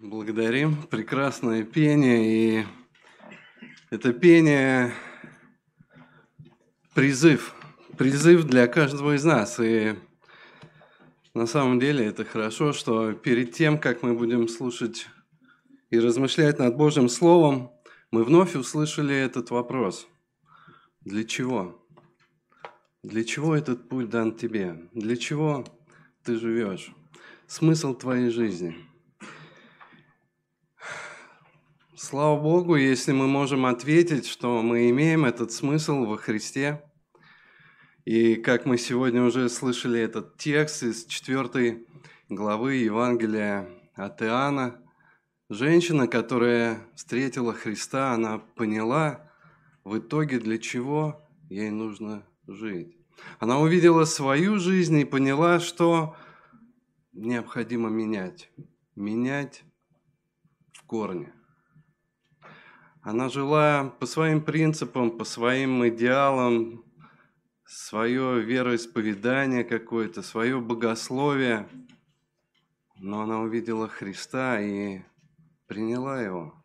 Благодарим. Прекрасное пение. И это пение призыв. Призыв для каждого из нас. И на самом деле это хорошо, что перед тем, как мы будем слушать и размышлять над Божьим Словом, мы вновь услышали этот вопрос. Для чего? Для чего этот путь дан тебе? Для чего ты живешь? Смысл твоей жизни – Слава Богу, если мы можем ответить, что мы имеем этот смысл во Христе. И как мы сегодня уже слышали этот текст из 4 главы Евангелия от Иоанна, женщина, которая встретила Христа, она поняла в итоге, для чего ей нужно жить. Она увидела свою жизнь и поняла, что необходимо менять. Менять в корне. Она жила по своим принципам, по своим идеалам, свое вероисповедание какое-то, свое богословие. Но она увидела Христа и приняла его.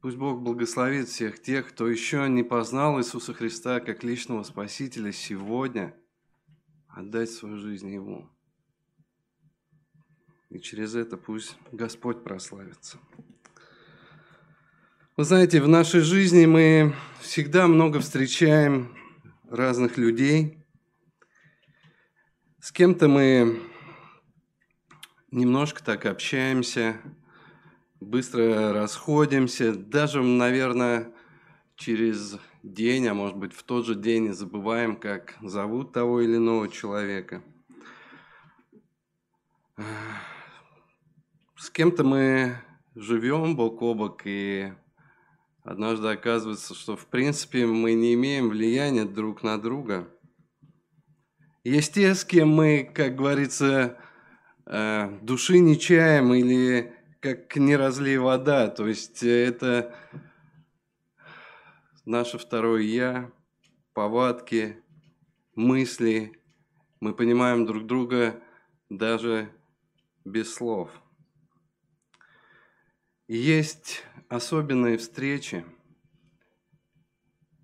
Пусть Бог благословит всех тех, кто еще не познал Иисуса Христа как личного Спасителя сегодня, отдать свою жизнь Ему. И через это пусть Господь прославится. Вы знаете, в нашей жизни мы всегда много встречаем разных людей. С кем-то мы немножко так общаемся, быстро расходимся, даже, наверное, через день, а может быть в тот же день забываем, как зовут того или иного человека. С кем-то мы живем бок о бок и Однажды оказывается, что в принципе мы не имеем влияния друг на друга. Есть те, с кем мы, как говорится, э, души не чаем или как не разлей вода. То есть это наше второе «я», повадки, мысли. Мы понимаем друг друга даже без слов. Есть особенные встречи,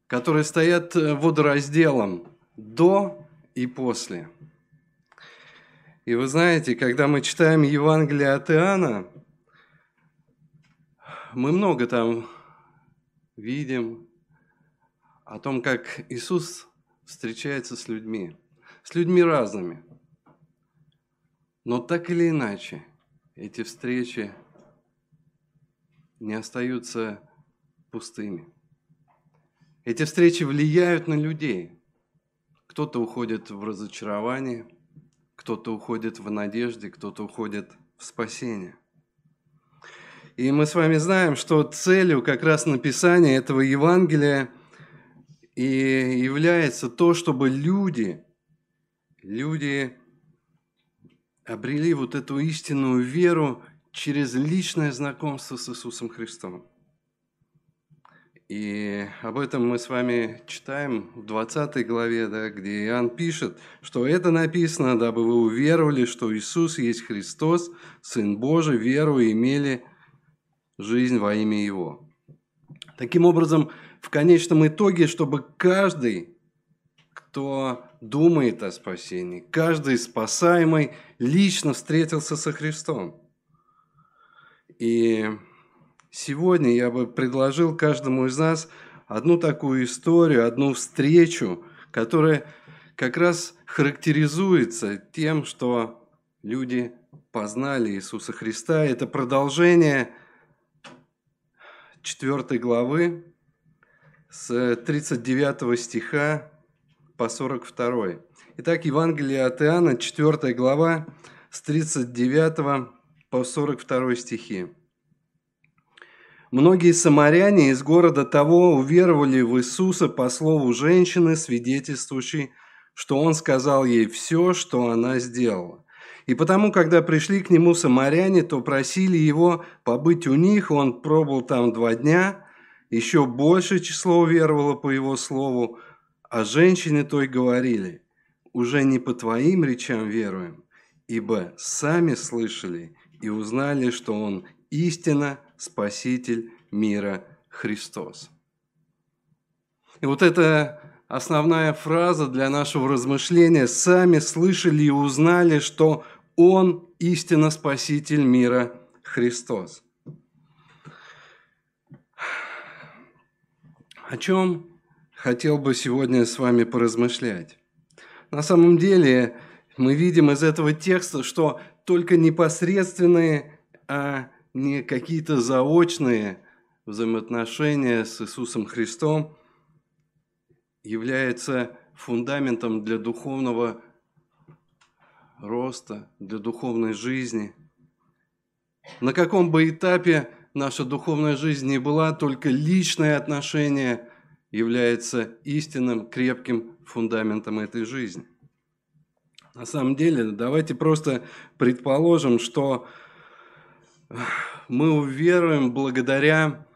которые стоят э, водоразделом до и после. И вы знаете, когда мы читаем Евангелие от Иоанна, мы много там видим о том, как Иисус встречается с людьми, с людьми разными. Но так или иначе, эти встречи не остаются пустыми. Эти встречи влияют на людей. Кто-то уходит в разочарование, кто-то уходит в надежде, кто-то уходит в спасение. И мы с вами знаем, что целью как раз написания этого Евангелия и является то, чтобы люди, люди обрели вот эту истинную веру через личное знакомство с Иисусом Христом. И об этом мы с вами читаем в 20 главе, да, где Иоанн пишет, что это написано, дабы вы уверовали, что Иисус есть Христос, Сын Божий, веру и имели жизнь во имя Его. Таким образом, в конечном итоге, чтобы каждый, кто думает о спасении, каждый спасаемый лично встретился со Христом – и сегодня я бы предложил каждому из нас одну такую историю, одну встречу, которая как раз характеризуется тем, что люди познали Иисуса Христа. Это продолжение 4 главы с 39 стиха по 42. Итак, Евангелие от Иоанна, 4 глава, с 39 по 42 стихи. Многие самаряне из города того уверовали в Иисуса по слову женщины, свидетельствующей, что он сказал ей все, что она сделала. И потому, когда пришли к нему самаряне, то просили его побыть у них, он пробыл там два дня, еще большее число уверовало по его слову, а женщины той говорили, уже не по твоим речам веруем, ибо сами слышали и узнали, что Он истинно Спаситель мира Христос. И вот эта основная фраза для нашего размышления. Сами слышали и узнали, что Он истинно Спаситель мира Христос. О чем хотел бы сегодня с вами поразмышлять? На самом деле мы видим из этого текста, что только непосредственные, а не какие-то заочные взаимоотношения с Иисусом Христом является фундаментом для духовного роста, для духовной жизни. На каком бы этапе наша духовная жизнь не была, только личное отношение является истинным, крепким фундаментом этой жизни. На самом деле, давайте просто предположим, что мы уверуем благодаря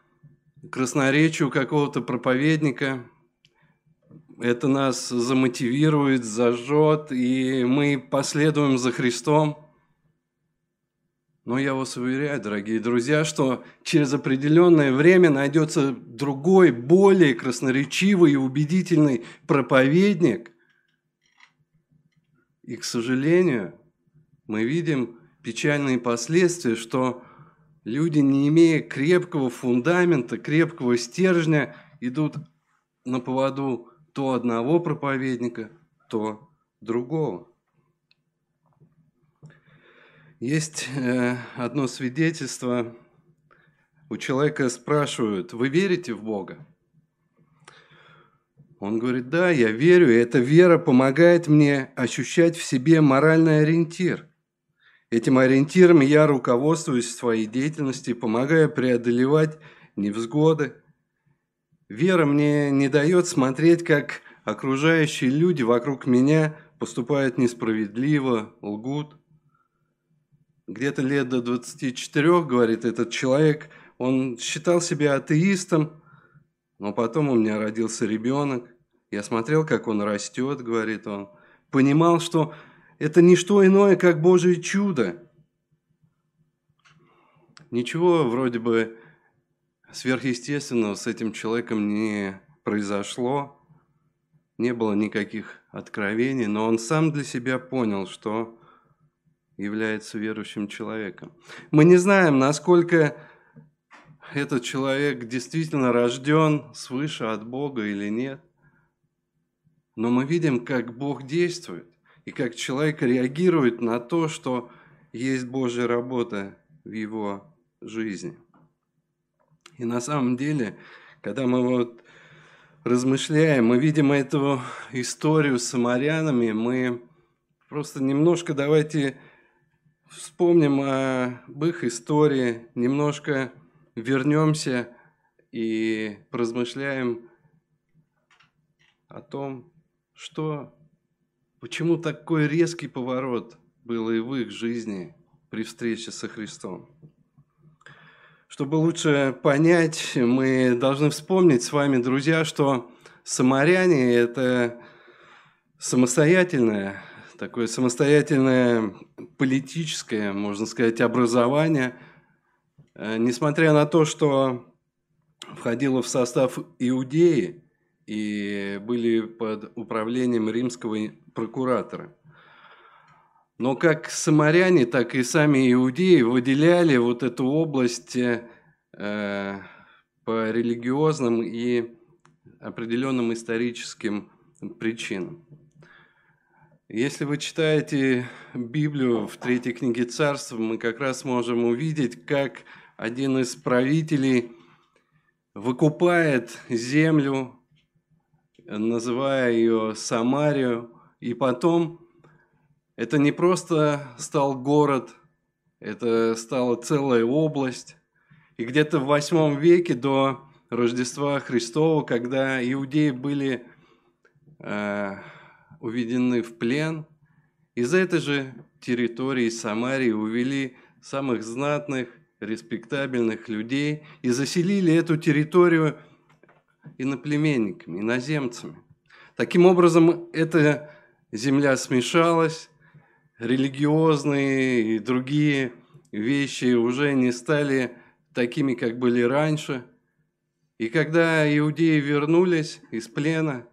красноречию какого-то проповедника, это нас замотивирует, зажжет, и мы последуем за Христом. Но я вас уверяю, дорогие друзья, что через определенное время найдется другой, более красноречивый и убедительный проповедник. И, к сожалению, мы видим печальные последствия, что люди, не имея крепкого фундамента, крепкого стержня, идут на поводу то одного проповедника, то другого. Есть э, одно свидетельство. У человека спрашивают, вы верите в Бога? Он говорит, да, я верю, и эта вера помогает мне ощущать в себе моральный ориентир. Этим ориентиром я руководствуюсь в своей деятельности, помогаю преодолевать невзгоды, Вера мне не дает смотреть, как окружающие люди вокруг меня поступают несправедливо, лгут. Где-то лет до 24, говорит этот человек, он считал себя атеистом, но потом у меня родился ребенок. Я смотрел, как он растет, говорит он. Понимал, что это не что иное, как Божье чудо. Ничего вроде бы сверхъестественного с этим человеком не произошло, не было никаких откровений, но он сам для себя понял, что является верующим человеком. Мы не знаем, насколько этот человек действительно рожден свыше от Бога или нет, но мы видим, как Бог действует и как человек реагирует на то, что есть Божья работа в его жизни. И на самом деле, когда мы вот размышляем, мы видим эту историю с самарянами, мы просто немножко давайте вспомним об их истории, немножко вернемся и поразмышляем о том, что, почему такой резкий поворот был и в их жизни при встрече со Христом. Чтобы лучше понять, мы должны вспомнить с вами, друзья, что самаряне – это самостоятельное, такое самостоятельное политическое, можно сказать, образование, несмотря на то, что входило в состав Иудеи и были под управлением римского прокуратора. Но как самаряне, так и сами иудеи выделяли вот эту область э, по религиозным и определенным историческим причинам. Если вы читаете Библию в третьей книге Царств, мы как раз можем увидеть, как один из правителей выкупает землю, называя ее Самарию, и потом это не просто стал город, это стала целая область. И где-то в восьмом веке до Рождества Христова, когда иудеи были э, уведены в плен, из этой же территории Самарии увели самых знатных, респектабельных людей и заселили эту территорию иноплеменниками, иноземцами. Таким образом, эта земля смешалась, религиозные и другие вещи уже не стали такими, как были раньше. И когда иудеи вернулись из плена,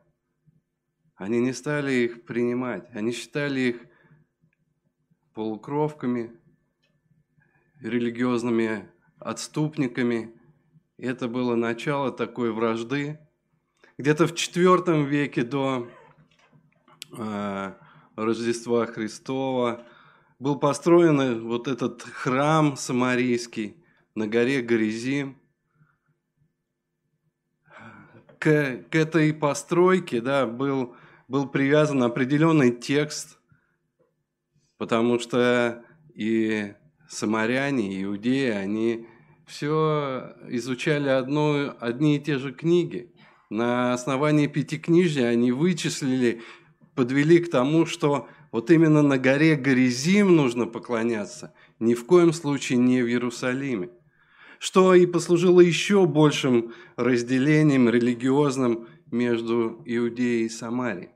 они не стали их принимать. Они считали их полукровками, религиозными отступниками. Это было начало такой вражды. Где-то в IV веке до э, Рождества Христова был построен вот этот храм самарийский на горе Горизим. К, к этой постройке да, был, был привязан определенный текст, потому что и самаряне, иудеи, они все изучали одно, одни и те же книги. На основании пятикнижья они вычислили, подвели к тому, что вот именно на горе Горизим нужно поклоняться, ни в коем случае не в Иерусалиме. Что и послужило еще большим разделением религиозным между Иудеей и Самарией.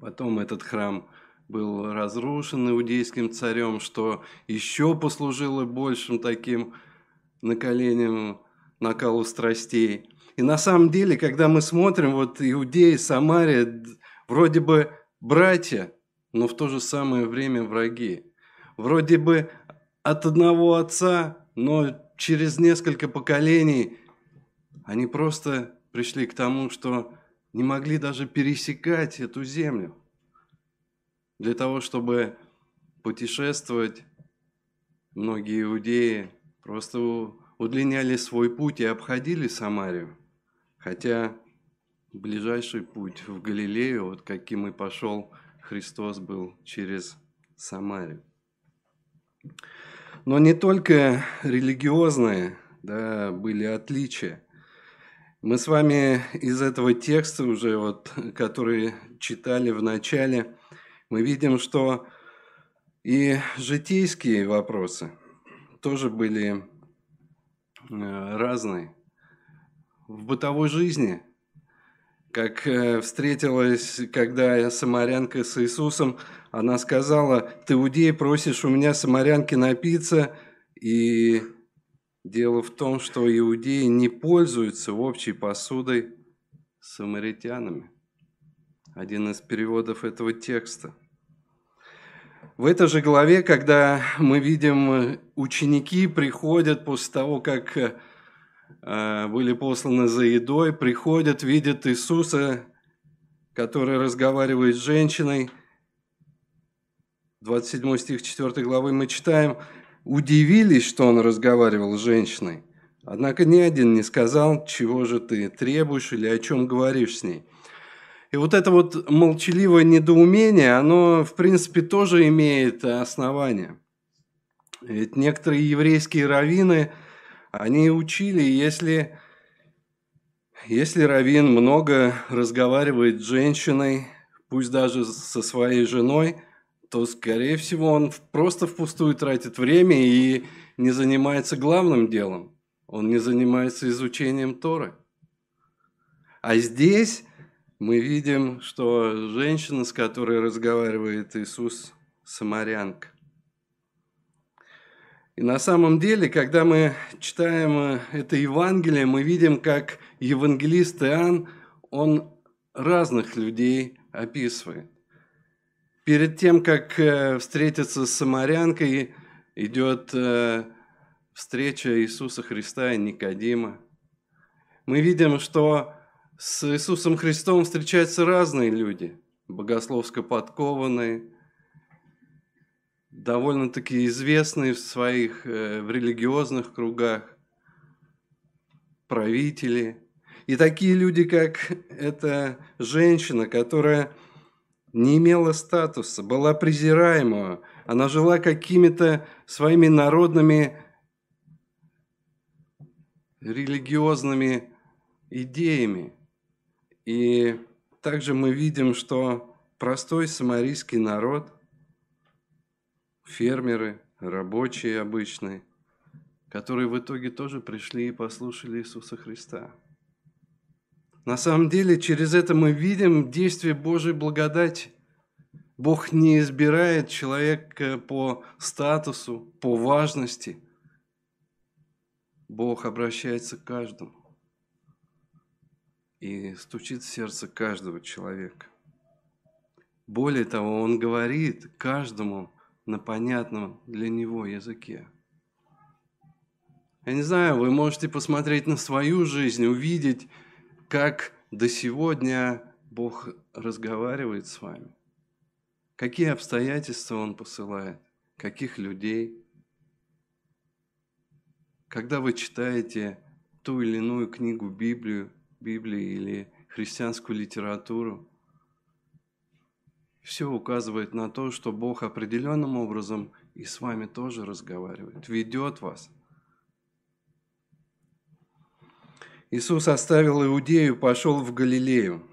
Потом этот храм был разрушен иудейским царем, что еще послужило большим таким наколением, накалу страстей. И на самом деле, когда мы смотрим, вот Иудеи, Самария, вроде бы братья, но в то же самое время враги. Вроде бы от одного отца, но через несколько поколений они просто пришли к тому, что не могли даже пересекать эту землю. Для того, чтобы путешествовать, многие иудеи просто удлиняли свой путь и обходили Самарию. Хотя ближайший путь в Галилею, вот каким и пошел Христос, был через Самарию. Но не только религиозные да, были отличия. Мы с вами из этого текста уже, вот, который читали в начале, мы видим, что и житейские вопросы тоже были э, разные. В бытовой жизни – как э, встретилась, когда самарянка с Иисусом, она сказала, ты, иудей, просишь у меня самарянки напиться, и дело в том, что иудеи не пользуются общей посудой с самаритянами. Один из переводов этого текста. В этой же главе, когда мы видим, э, ученики приходят после того, как э, были посланы за едой, приходят, видят Иисуса, который разговаривает с женщиной. 27 стих 4 главы мы читаем, удивились, что он разговаривал с женщиной. Однако ни один не сказал, чего же ты требуешь или о чем говоришь с ней. И вот это вот молчаливое недоумение, оно, в принципе, тоже имеет основание. Ведь некоторые еврейские раввины – они учили, если, если раввин много разговаривает с женщиной, пусть даже со своей женой, то, скорее всего, он просто впустую тратит время и не занимается главным делом. Он не занимается изучением Торы. А здесь мы видим, что женщина, с которой разговаривает Иисус, самарянка. И на самом деле, когда мы читаем э, это Евангелие, мы видим, как евангелист Иоанн, он разных людей описывает. Перед тем, как э, встретиться с самарянкой, идет э, встреча Иисуса Христа и Никодима. Мы видим, что с Иисусом Христом встречаются разные люди, богословско подкованные, довольно-таки известные в своих э, в религиозных кругах правители. И такие люди, как эта женщина, которая не имела статуса, была презираема, она жила какими-то своими народными религиозными идеями. И также мы видим, что простой самарийский народ – фермеры, рабочие обычные, которые в итоге тоже пришли и послушали Иисуса Христа. На самом деле, через это мы видим действие Божьей благодати. Бог не избирает человека по статусу, по важности. Бог обращается к каждому и стучит в сердце каждого человека. Более того, Он говорит каждому на понятном для него языке. Я не знаю, вы можете посмотреть на свою жизнь, увидеть, как до сегодня Бог разговаривает с вами. Какие обстоятельства Он посылает, каких людей. Когда вы читаете ту или иную книгу Библию, Библии или христианскую литературу, все указывает на то, что Бог определенным образом и с вами тоже разговаривает, ведет вас. Иисус оставил Иудею, пошел в Галилею.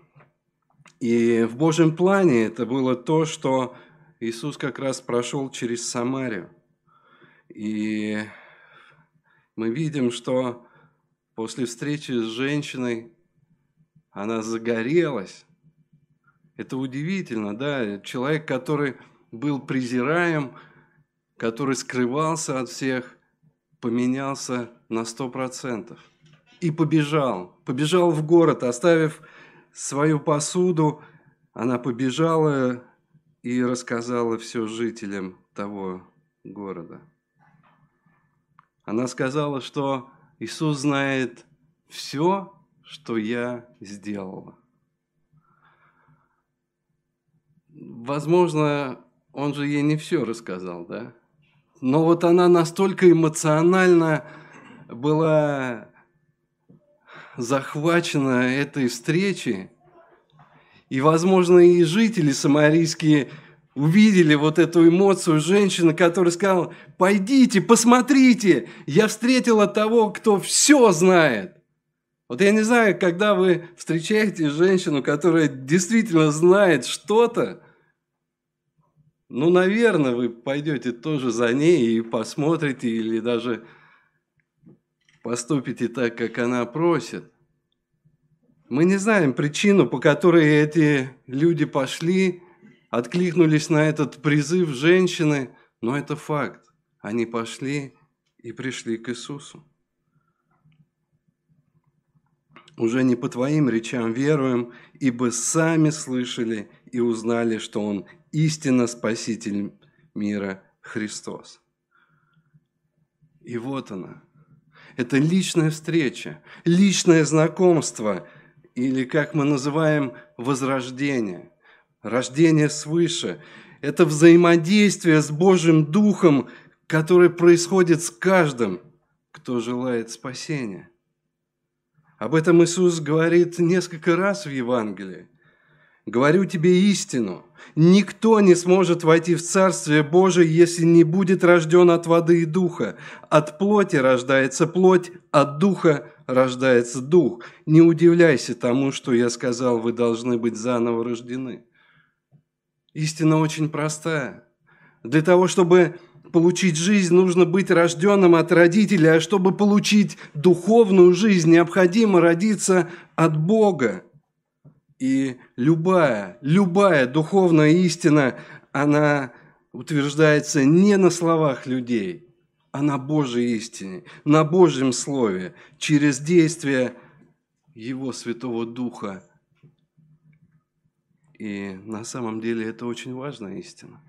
И в Божьем плане это было то, что Иисус как раз прошел через Самарию. И мы видим, что после встречи с женщиной она загорелась. Это удивительно, да? Человек, который был презираем, который скрывался от всех, поменялся на сто процентов. И побежал. Побежал в город, оставив свою посуду, она побежала и рассказала все жителям того города. Она сказала, что Иисус знает все, что я сделала. Возможно, он же ей не все рассказал, да? Но вот она настолько эмоционально была захвачена этой встречей, и, возможно, и жители самарийские увидели вот эту эмоцию женщины, которая сказала, пойдите, посмотрите, я встретила того, кто все знает. Вот я не знаю, когда вы встречаете женщину, которая действительно знает что-то, ну, наверное, вы пойдете тоже за ней и посмотрите или даже поступите так, как она просит. Мы не знаем причину, по которой эти люди пошли, откликнулись на этот призыв женщины, но это факт. Они пошли и пришли к Иисусу. Уже не по твоим речам веруем, ибо сами слышали и узнали, что Он истинно Спаситель мира Христос. И вот она, это личная встреча, личное знакомство, или как мы называем возрождение, рождение свыше. Это взаимодействие с Божьим Духом, которое происходит с каждым, кто желает спасения. Об этом Иисус говорит несколько раз в Евангелии. Говорю тебе истину. Никто не сможет войти в Царствие Божие, если не будет рожден от воды и духа. От плоти рождается плоть, от духа рождается дух. Не удивляйся тому, что я сказал, вы должны быть заново рождены. Истина очень простая. Для того, чтобы получить жизнь, нужно быть рожденным от родителей, а чтобы получить духовную жизнь, необходимо родиться от Бога. И любая, любая духовная истина, она утверждается не на словах людей, а на Божьей истине, на Божьем Слове, через действие Его Святого Духа. И на самом деле это очень важная истина.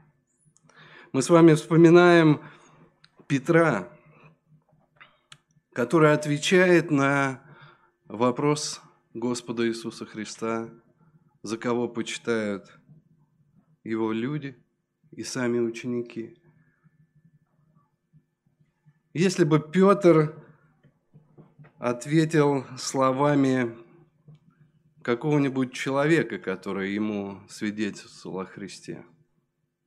Мы с вами вспоминаем Петра, который отвечает на вопрос Господа Иисуса Христа, за кого почитают его люди и сами ученики. Если бы Петр ответил словами какого-нибудь человека, который ему свидетельствовал о Христе,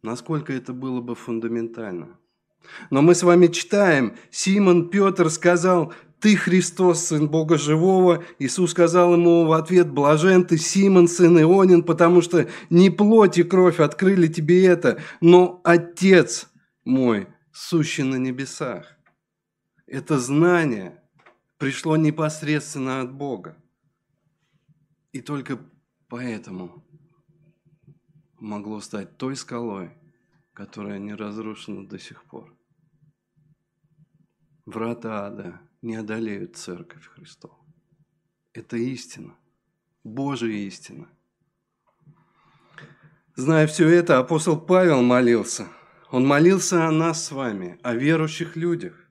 насколько это было бы фундаментально. Но мы с вами читаем, Симон Петр сказал, ты Христос, Сын Бога Живого. Иисус сказал ему в ответ, блажен ты, Симон, сын Ионин, потому что не плоть и кровь открыли тебе это, но Отец мой, сущий на небесах. Это знание пришло непосредственно от Бога. И только поэтому могло стать той скалой, которая не разрушена до сих пор. Врата ада не одолеют Церковь Христову. Это истина, Божья истина. Зная все это, апостол Павел молился. Он молился о нас с вами, о верующих людях.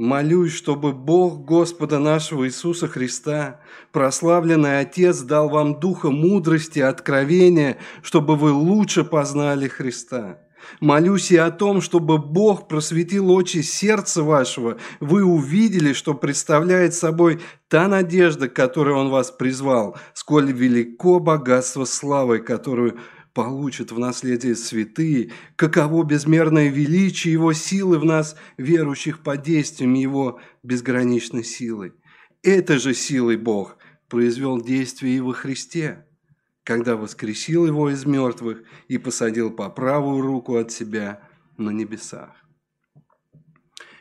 Молюсь, чтобы Бог Господа нашего Иисуса Христа, прославленный Отец, дал вам духа мудрости, откровения, чтобы вы лучше познали Христа. Молюсь и о том, чтобы Бог просветил очи сердца вашего, вы увидели, что представляет собой та надежда, к которой Он вас призвал, сколь велико богатство славы, которую получат в наследие святые, каково безмерное величие Его силы в нас, верующих под действием Его безграничной силы. Это же силой Бог произвел действие и во Христе, когда воскресил Его из мертвых и посадил по правую руку от себя на небесах.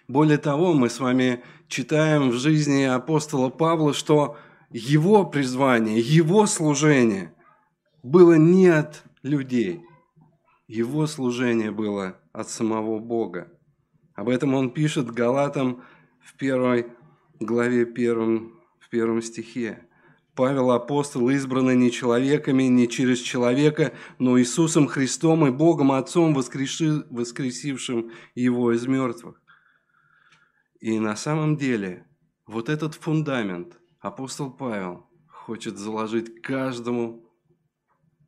Более того, мы с вами читаем в жизни апостола Павла, что его призвание, его служение было не от людей. Его служение было от самого Бога. Об этом он пишет Галатам в первой главе, первом, в первом стихе. Павел апостол, избранный не человеками, не через человека, но Иисусом Христом и Богом Отцом, воскреши, воскресившим Его из мертвых. И на самом деле вот этот фундамент апостол Павел хочет заложить каждому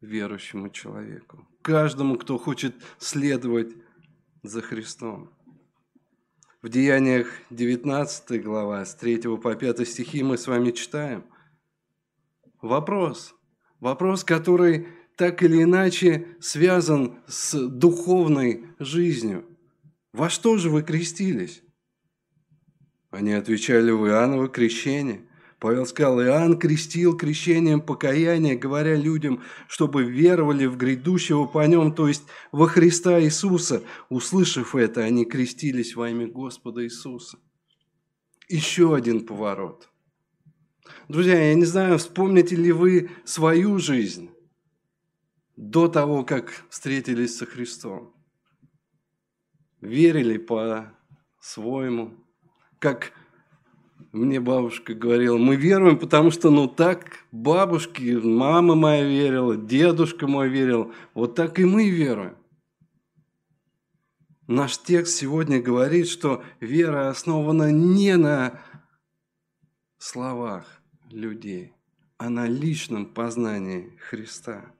верующему человеку, каждому, кто хочет следовать за Христом. В Деяниях 19 глава, с 3 по 5 стихи мы с вами читаем. Вопрос, вопрос, который так или иначе связан с духовной жизнью. Во что же вы крестились? Они отвечали в Иоанново крещение – Павел сказал, Иоанн крестил крещением покаяния, говоря людям, чтобы веровали в грядущего по нем, то есть во Христа Иисуса. Услышав это, они крестились во имя Господа Иисуса. Еще один поворот. Друзья, я не знаю, вспомните ли вы свою жизнь до того, как встретились со Христом. Верили по-своему, как мне бабушка говорила, мы веруем, потому что, ну, так бабушки, мама моя верила, дедушка мой верил, вот так и мы веруем. Наш текст сегодня говорит, что вера основана не на словах людей, а на личном познании Христа.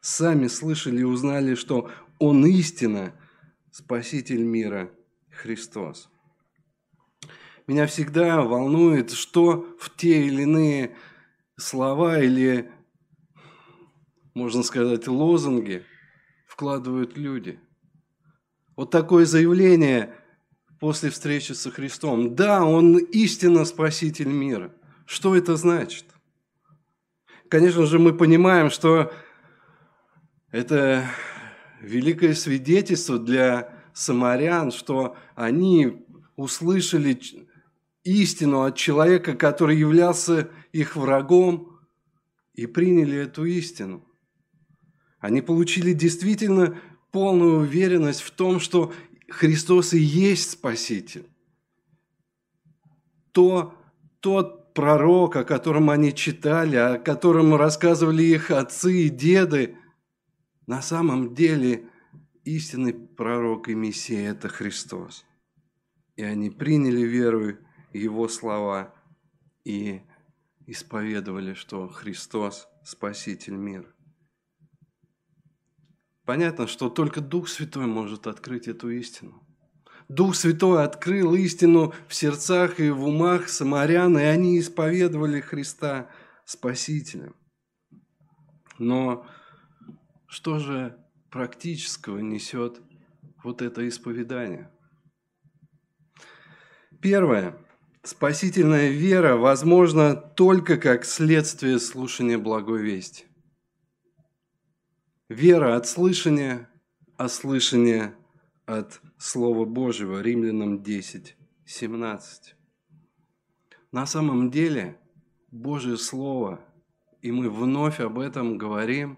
Сами слышали и узнали, что Он истина, Спаситель мира, Христос. Меня всегда волнует, что в те или иные слова или, можно сказать, лозунги вкладывают люди. Вот такое заявление после встречи со Христом. Да, Он истинно Спаситель мира. Что это значит? Конечно же, мы понимаем, что это великое свидетельство для самарян, что они услышали истину от человека, который являлся их врагом, и приняли эту истину. Они получили действительно полную уверенность в том, что Христос и есть Спаситель. То, тот пророк, о котором они читали, о котором рассказывали их отцы и деды, на самом деле истинный пророк и Мессия – это Христос. И они приняли веру его слова и исповедовали, что Христос – Спаситель мира. Понятно, что только Дух Святой может открыть эту истину. Дух Святой открыл истину в сердцах и в умах самарян, и они исповедовали Христа Спасителем. Но что же практического несет вот это исповедание? Первое. Спасительная вера возможна только как следствие слушания благой вести. Вера от слышания, а слышание от Слова Божьего. Римлянам 10, 17. На самом деле Божье Слово, и мы вновь об этом говорим,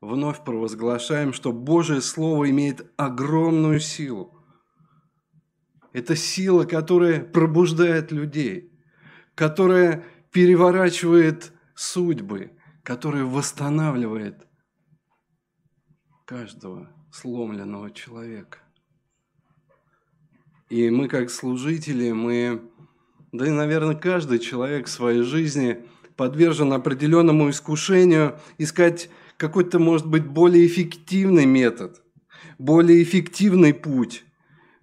вновь провозглашаем, что Божье Слово имеет огромную силу. Это сила, которая пробуждает людей, которая переворачивает судьбы, которая восстанавливает каждого сломленного человека. И мы, как служители, мы, да и, наверное, каждый человек в своей жизни подвержен определенному искушению искать какой-то, может быть, более эффективный метод, более эффективный путь.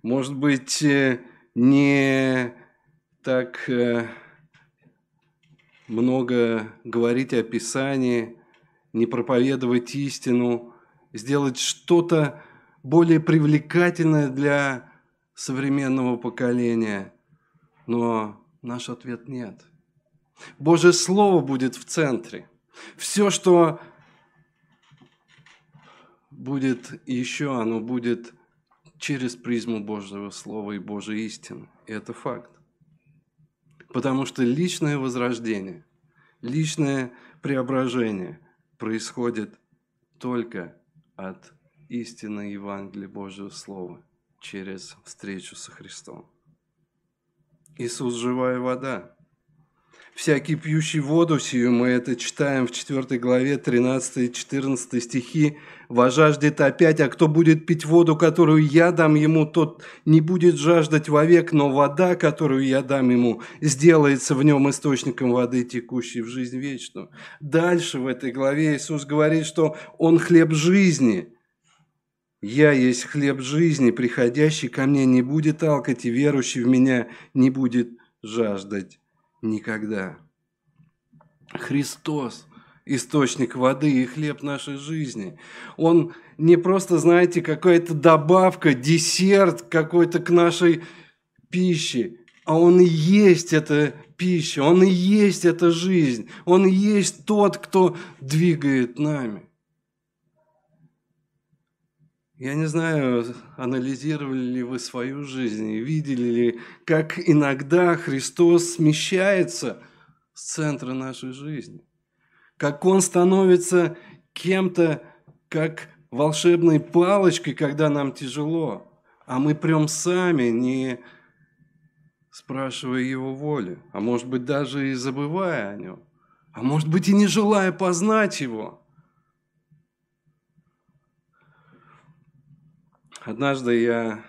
Может быть, э, не так э, много говорить о Писании, не проповедовать истину, сделать что-то более привлекательное для современного поколения. Но наш ответ нет. Божье Слово будет в центре. Все, что будет еще, оно будет через призму Божьего Слова и Божьей истины. И это факт. Потому что личное возрождение, личное преображение происходит только от истины Евангелия Божьего Слова через встречу со Христом. Иисус – живая вода. Всякий пьющий воду сию, мы это читаем в 4 главе 13 и 14 стихи, вожаждет опять, а кто будет пить воду, которую я дам ему, тот не будет жаждать вовек, но вода, которую я дам ему, сделается в нем источником воды, текущей в жизнь вечную. Дальше в этой главе Иисус говорит, что Он хлеб жизни – «Я есть хлеб жизни, приходящий ко мне не будет алкать, и верующий в меня не будет жаждать никогда». Христос – источник воды и хлеб нашей жизни. Он не просто, знаете, какая-то добавка, десерт какой-то к нашей пище, а Он и есть эта пища, Он и есть эта жизнь, Он и есть тот, кто двигает нами. Я не знаю, анализировали ли вы свою жизнь видели ли, как иногда Христос смещается с центра нашей жизни. Как Он становится кем-то, как волшебной палочкой, когда нам тяжело. А мы прям сами, не спрашивая Его воли, а может быть даже и забывая о Нем, а может быть и не желая познать Его – Однажды я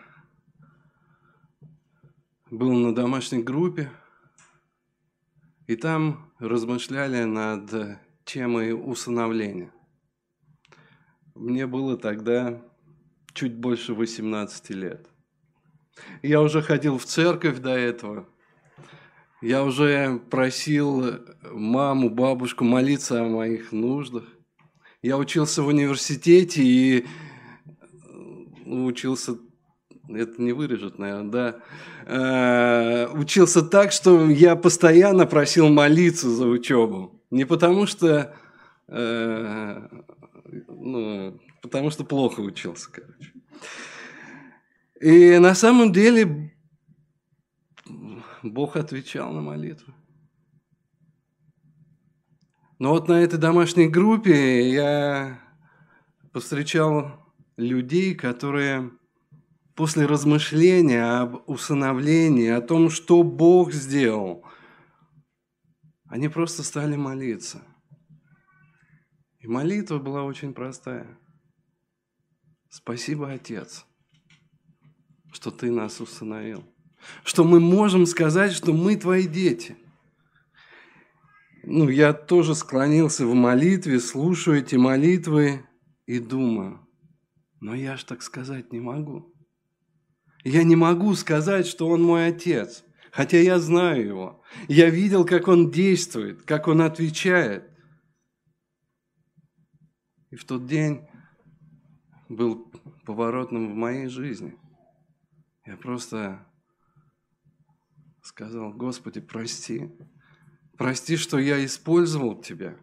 был на домашней группе, и там размышляли над темой усыновления. Мне было тогда чуть больше 18 лет. Я уже ходил в церковь до этого. Я уже просил маму, бабушку молиться о моих нуждах. Я учился в университете, и учился это не вырежет, наверное, да, э, учился так, что я постоянно просил молиться за учебу. Не потому что, э, ну, потому что плохо учился, короче. И на самом деле Бог отвечал на молитвы. Но вот на этой домашней группе я повстречал людей, которые после размышления об усыновлении, о том, что Бог сделал, они просто стали молиться. И молитва была очень простая. Спасибо, Отец, что Ты нас усыновил. Что мы можем сказать, что мы Твои дети. Ну, я тоже склонился в молитве, слушаю эти молитвы и думаю – но я ж так сказать не могу. Я не могу сказать, что он мой отец, хотя я знаю его. Я видел, как он действует, как он отвечает. И в тот день был поворотным в моей жизни. Я просто сказал, Господи, прости. Прости, что я использовал Тебя.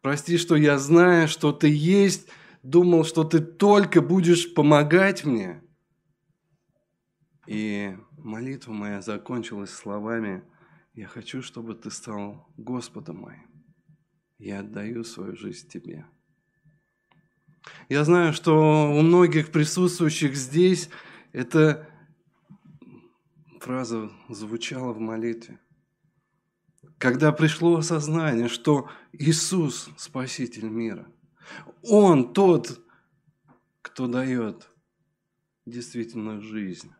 Прости, что я знаю, что Ты есть думал, что ты только будешь помогать мне. И молитва моя закончилась словами «Я хочу, чтобы ты стал Господом моим. Я отдаю свою жизнь тебе». Я знаю, что у многих присутствующих здесь эта фраза звучала в молитве. Когда пришло осознание, что Иисус – Спаситель мира. Он тот, кто дает действительно жизнь.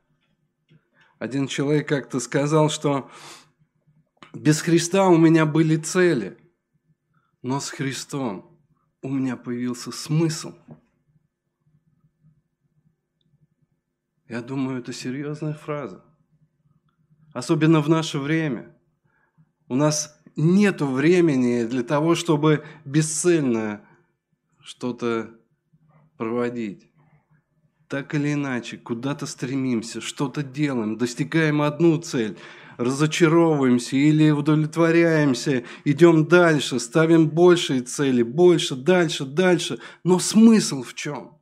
Один человек как-то сказал, что без Христа у меня были цели, но с Христом у меня появился смысл. Я думаю, это серьезная фраза. Особенно в наше время. У нас нет времени для того, чтобы бесцельно что-то проводить так или иначе, куда-то стремимся, что-то делаем, достигаем одну цель, разочаровываемся или удовлетворяемся, идем дальше, ставим большие цели, больше, дальше, дальше. Но смысл в чем?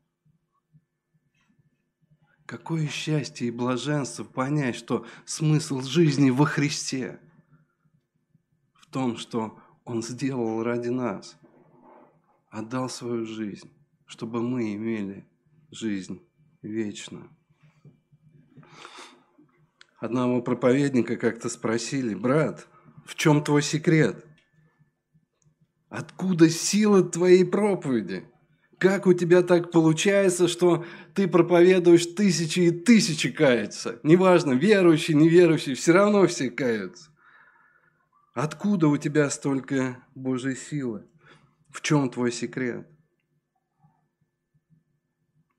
Какое счастье и блаженство понять, что смысл жизни во Христе, в том, что Он сделал ради нас, отдал свою жизнь, чтобы мы имели жизнь вечно. Одного проповедника как-то спросили, брат, в чем твой секрет? Откуда сила твоей проповеди? Как у тебя так получается, что ты проповедуешь тысячи и тысячи каются? Неважно, верующие, неверующие, все равно все каются. Откуда у тебя столько Божьей силы? В чем твой секрет?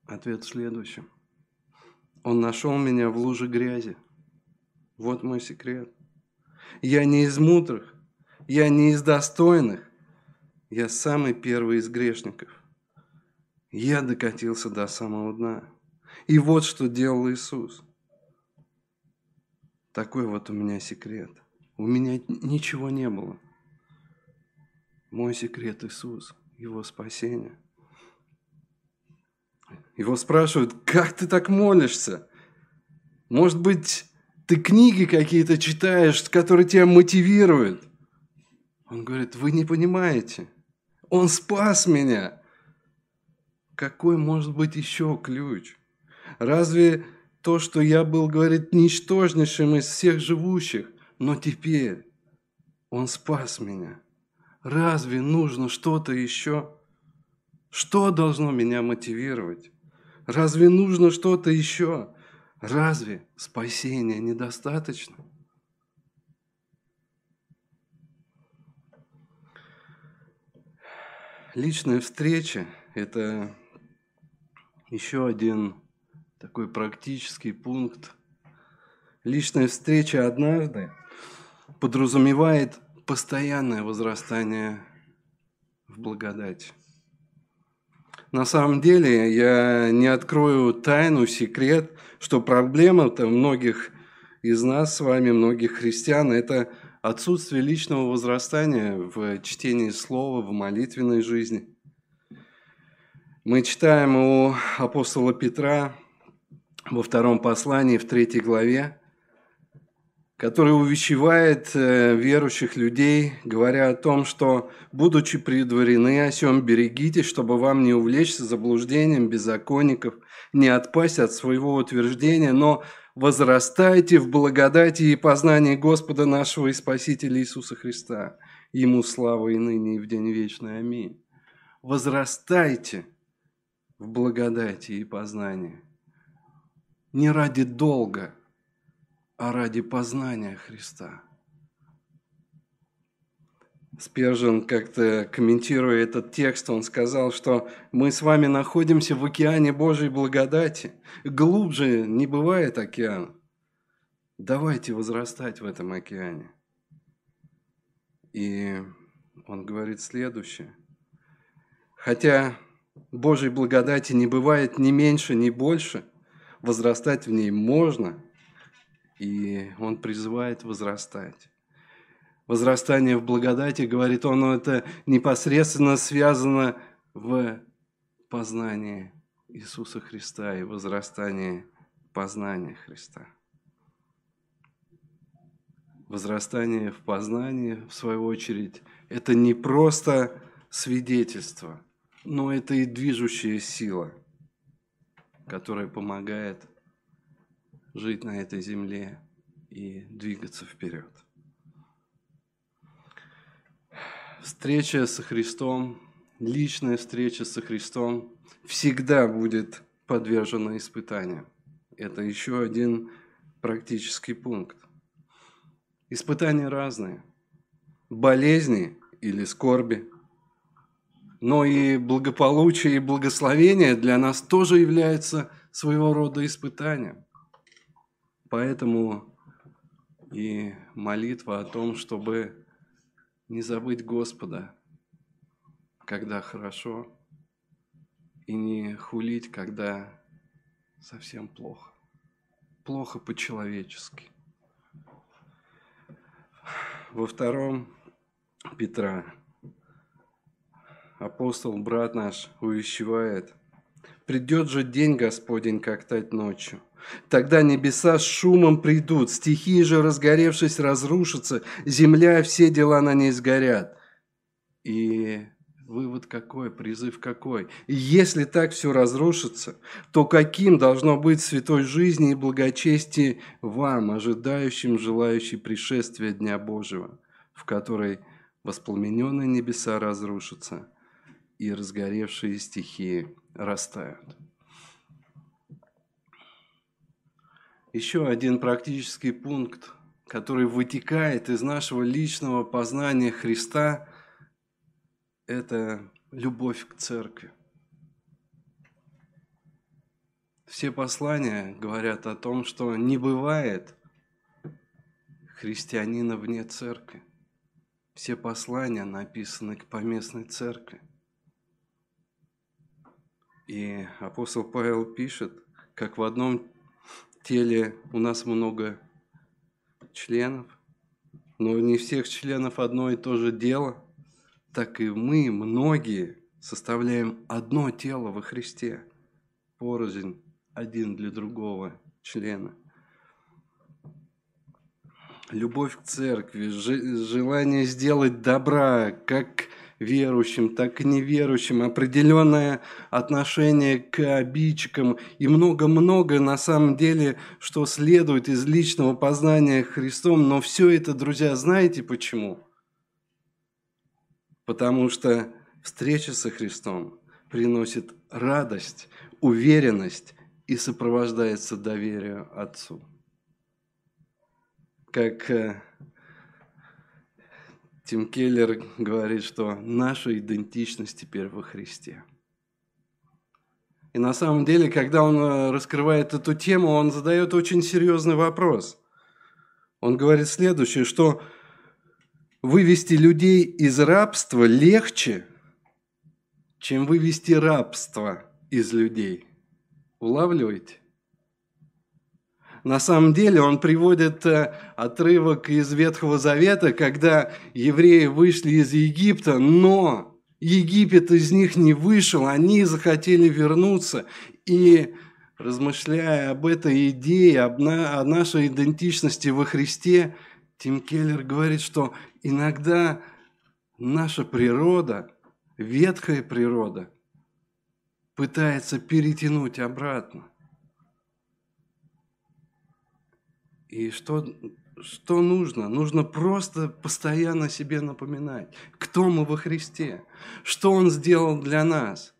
Ответ в следующем. Он нашел меня в луже грязи. Вот мой секрет. Я не из мудрых, я не из достойных, я самый первый из грешников. Я докатился до самого дна. И вот что делал Иисус. Такой вот у меня секрет. У меня ничего не было. Мой секрет Иисус, Его спасение – его спрашивают, как ты так молишься? Может быть, ты книги какие-то читаешь, которые тебя мотивируют? Он говорит, вы не понимаете. Он спас меня. Какой может быть еще ключ? Разве то, что я был, говорит, ничтожнейшим из всех живущих, но теперь Он спас меня. Разве нужно что-то еще? Что должно меня мотивировать? Разве нужно что-то еще? Разве спасения недостаточно? Личная встреча – это еще один такой практический пункт. Личная встреча однажды подразумевает постоянное возрастание в благодать. На самом деле, я не открою тайну, секрет, что проблема-то многих из нас с вами, многих христиан, это отсутствие личного возрастания в чтении слова, в молитвенной жизни. Мы читаем у апостола Петра во втором послании, в третьей главе, который увещевает э, верующих людей, говоря о том, что, будучи предварены о сем, берегитесь, чтобы вам не увлечься заблуждением беззаконников, не отпасть от своего утверждения, но возрастайте в благодати и познании Господа нашего и Спасителя Иисуса Христа. Ему слава и ныне, и в день вечный. Аминь. Возрастайте в благодати и познании. Не ради долга – а ради познания Христа. Спержин, как-то комментируя этот текст, он сказал, что мы с вами находимся в океане Божьей благодати. Глубже не бывает океан. Давайте возрастать в этом океане. И он говорит следующее. Хотя Божьей благодати не бывает ни меньше, ни больше, возрастать в ней можно – и он призывает возрастать. Возрастание в благодати, говорит он, это непосредственно связано в познании Иисуса Христа и возрастании познания Христа. Возрастание в познании, в свою очередь, это не просто свидетельство но это и движущая сила, которая помогает жить на этой земле и двигаться вперед. Встреча со Христом, личная встреча со Христом всегда будет подвержена испытаниям. Это еще один практический пункт. Испытания разные. Болезни или скорби. Но и благополучие и благословение для нас тоже является своего рода испытанием. Поэтому и молитва о том, чтобы не забыть Господа, когда хорошо, и не хулить, когда совсем плохо. Плохо по-человечески. Во втором Петра апостол, брат наш, увещевает, «Придет же день Господень, как тать ночью, Тогда небеса с шумом придут, стихии же, разгоревшись, разрушатся, земля, все дела на ней сгорят. И вывод какой, призыв какой? Если так все разрушится, то каким должно быть святой жизни и благочестие вам, ожидающим, желающим пришествия Дня Божьего, в которой воспламененные небеса разрушатся и разгоревшие стихии растают? Еще один практический пункт, который вытекает из нашего личного познания Христа, это любовь к церкви. Все послания говорят о том, что не бывает христианина вне церкви. Все послания написаны к поместной церкви. И апостол Павел пишет, как в одном теле у нас много членов, но не всех членов одно и то же дело, так и мы, многие, составляем одно тело во Христе, порознь один для другого члена. Любовь к церкви, желание сделать добра, как верующим, так и неверующим, определенное отношение к обидчикам и много-много на самом деле, что следует из личного познания Христом. Но все это, друзья, знаете почему? Потому что встреча со Христом приносит радость, уверенность и сопровождается доверию Отцу. Как э, Тим Келлер говорит, что наша идентичность теперь во Христе. И на самом деле, когда он э, раскрывает эту тему, он задает очень серьезный вопрос. Он говорит следующее, что вывести людей из рабства легче, чем вывести рабство из людей. Улавливаете? На самом деле он приводит э, отрывок из Ветхого Завета, когда евреи вышли из Египта, но Египет из них не вышел, они захотели вернуться. И размышляя об этой идее, об о нашей идентичности во Христе, Тим Келлер говорит, что иногда наша природа, ветхая природа, пытается перетянуть обратно. И что, что нужно? Нужно просто постоянно себе напоминать, кто мы во Христе, что Он сделал для нас.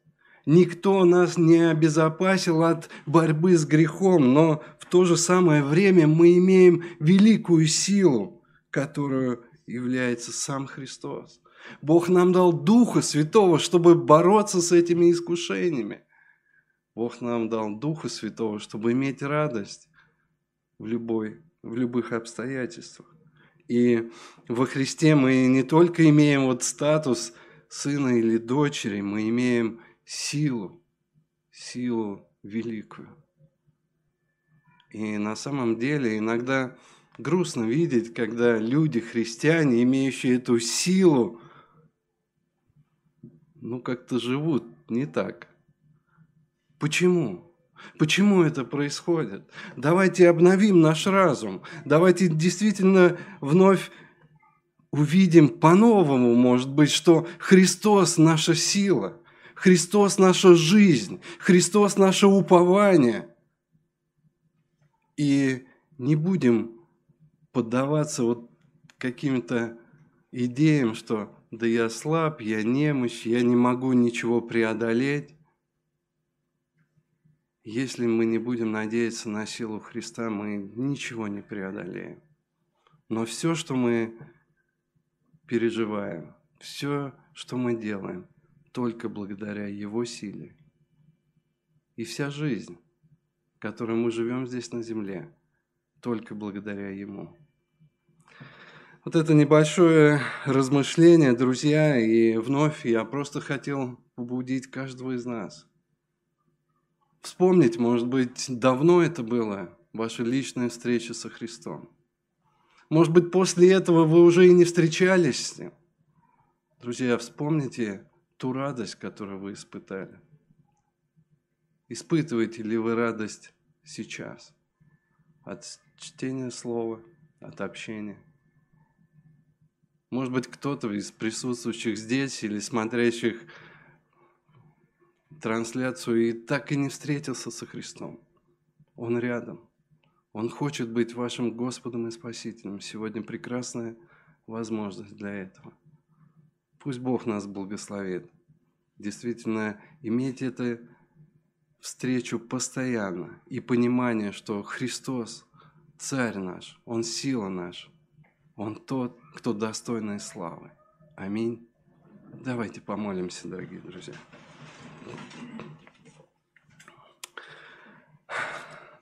Никто нас не обезопасил от борьбы с грехом, но в то же самое время мы имеем великую силу, которую является сам Христос. Бог нам дал Духа Святого, чтобы бороться с этими искушениями. Бог нам дал Духа Святого, чтобы иметь радость в, любой, в любых обстоятельствах. И во Христе мы не только имеем вот статус сына или дочери, мы имеем силу, силу великую. И на самом деле иногда грустно видеть, когда люди, христиане, имеющие эту силу, ну как-то живут не так. Почему? Почему это происходит? Давайте обновим наш разум. Давайте действительно вновь увидим по-новому, может быть, что Христос – наша сила. Христос наша жизнь, Христос наше упование. И не будем поддаваться вот каким-то идеям, что да я слаб, я немощь, я не могу ничего преодолеть. Если мы не будем надеяться на силу Христа, мы ничего не преодолеем. Но все, что мы переживаем, все, что мы делаем, только благодаря Его силе. И вся жизнь, которой мы живем здесь на земле, только благодаря Ему. Вот это небольшое размышление, друзья, и вновь я просто хотел побудить каждого из нас. Вспомнить, может быть, давно это было, ваша личная встреча со Христом. Может быть, после этого вы уже и не встречались с Ним. Друзья, вспомните ту радость, которую вы испытали. Испытываете ли вы радость сейчас от чтения слова, от общения? Может быть, кто-то из присутствующих здесь или смотрящих трансляцию и так и не встретился со Христом. Он рядом. Он хочет быть вашим Господом и Спасителем. Сегодня прекрасная возможность для этого. Пусть Бог нас благословит. Действительно, иметь эту встречу постоянно и понимание, что Христос – Царь наш, Он сила наша, Он тот, кто достойный славы. Аминь. Давайте помолимся, дорогие друзья.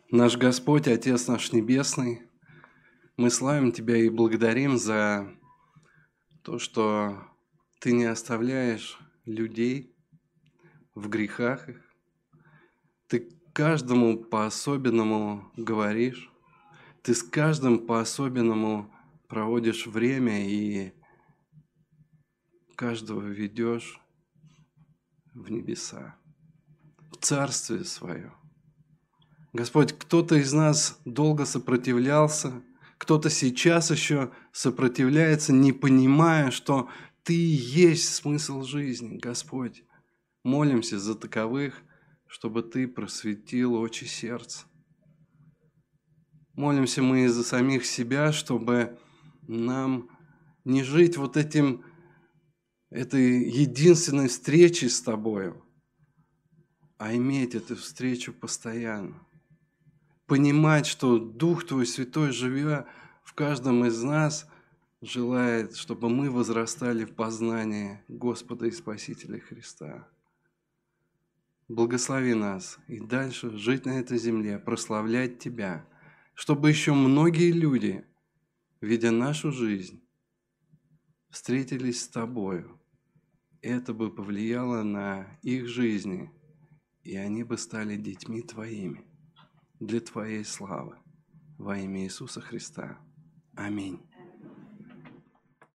Наш Господь, Отец наш Небесный, мы славим Тебя и благодарим за то, что Ты не оставляешь людей в грехах. Ты каждому по-особенному говоришь, Ты с каждым по-особенному проводишь время и каждого ведешь в небеса, в Царствие Свое. Господь, кто-то из нас долго сопротивлялся, кто-то сейчас еще сопротивляется, не понимая, что Ты есть смысл жизни, Господь. Молимся за таковых, чтобы Ты просветил очи сердца. Молимся мы и за самих себя, чтобы нам не жить вот этим этой единственной встречи с тобою, а иметь эту встречу постоянно. Понимать, что Дух Твой Святой, живя в каждом из нас, желает, чтобы мы возрастали в познании Господа и Спасителя Христа. Благослови нас и дальше жить на этой земле, прославлять Тебя, чтобы еще многие люди, видя нашу жизнь, встретились с Тобою, это бы повлияло на их жизни, и они бы стали детьми Твоими для Твоей славы. Во имя Иисуса Христа. Аминь.